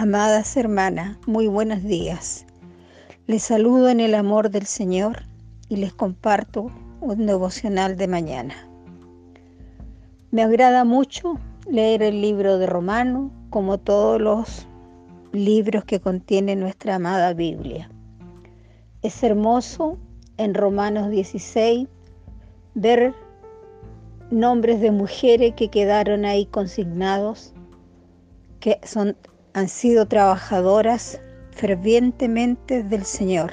Amadas hermanas, muy buenos días. Les saludo en el amor del Señor y les comparto un devocional de mañana. Me agrada mucho leer el libro de Romano, como todos los libros que contiene nuestra amada Biblia. Es hermoso en Romanos 16 ver nombres de mujeres que quedaron ahí consignados, que son han sido trabajadoras fervientemente del Señor.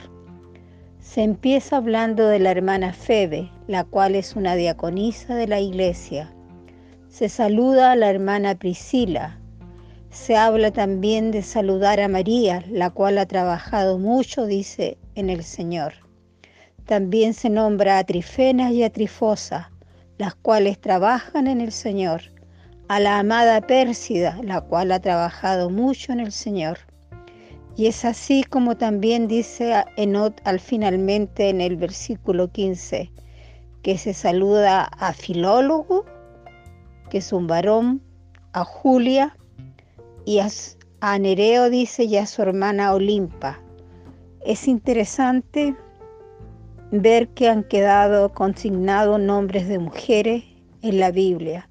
Se empieza hablando de la hermana Febe, la cual es una diaconisa de la iglesia. Se saluda a la hermana Priscila. Se habla también de saludar a María, la cual ha trabajado mucho, dice, en el Señor. También se nombra a Trifenas y a Trifosa, las cuales trabajan en el Señor a la amada Pérsida, la cual ha trabajado mucho en el Señor. Y es así como también dice Enot al finalmente en el versículo 15, que se saluda a Filólogo, que es un varón, a Julia y a, Nereo dice y a su hermana Olimpa. Es interesante ver que han quedado consignados nombres de mujeres en la Biblia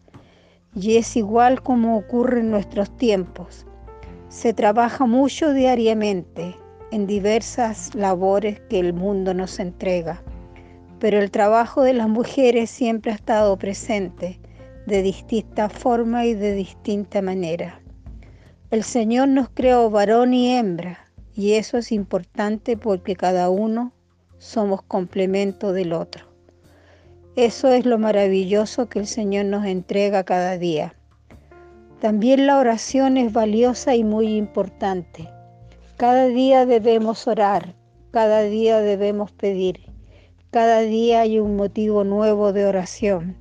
y es igual como ocurre en nuestros tiempos. Se trabaja mucho diariamente en diversas labores que el mundo nos entrega, pero el trabajo de las mujeres siempre ha estado presente de distinta forma y de distinta manera. El Señor nos creó varón y hembra, y eso es importante porque cada uno somos complemento del otro. Eso es lo maravilloso que el Señor nos entrega cada día. También la oración es valiosa y muy importante. Cada día debemos orar, cada día debemos pedir, cada día hay un motivo nuevo de oración,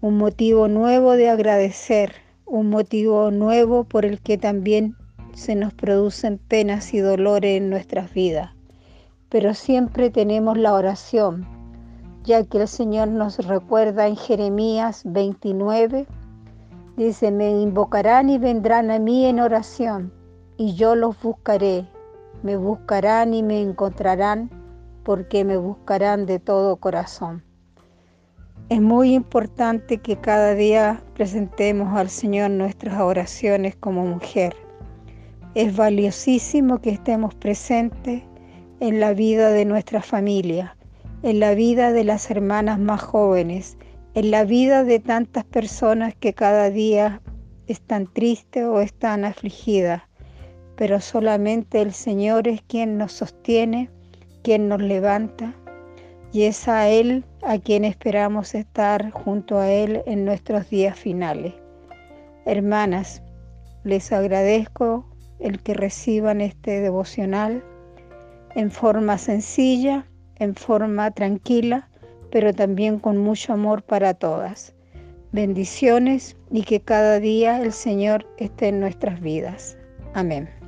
un motivo nuevo de agradecer, un motivo nuevo por el que también se nos producen penas y dolores en nuestras vidas. Pero siempre tenemos la oración ya que el Señor nos recuerda en Jeremías 29, dice, me invocarán y vendrán a mí en oración, y yo los buscaré, me buscarán y me encontrarán, porque me buscarán de todo corazón. Es muy importante que cada día presentemos al Señor nuestras oraciones como mujer. Es valiosísimo que estemos presentes en la vida de nuestra familia en la vida de las hermanas más jóvenes, en la vida de tantas personas que cada día están tristes o están afligidas, pero solamente el Señor es quien nos sostiene, quien nos levanta, y es a Él a quien esperamos estar junto a Él en nuestros días finales. Hermanas, les agradezco el que reciban este devocional en forma sencilla en forma tranquila, pero también con mucho amor para todas. Bendiciones y que cada día el Señor esté en nuestras vidas. Amén.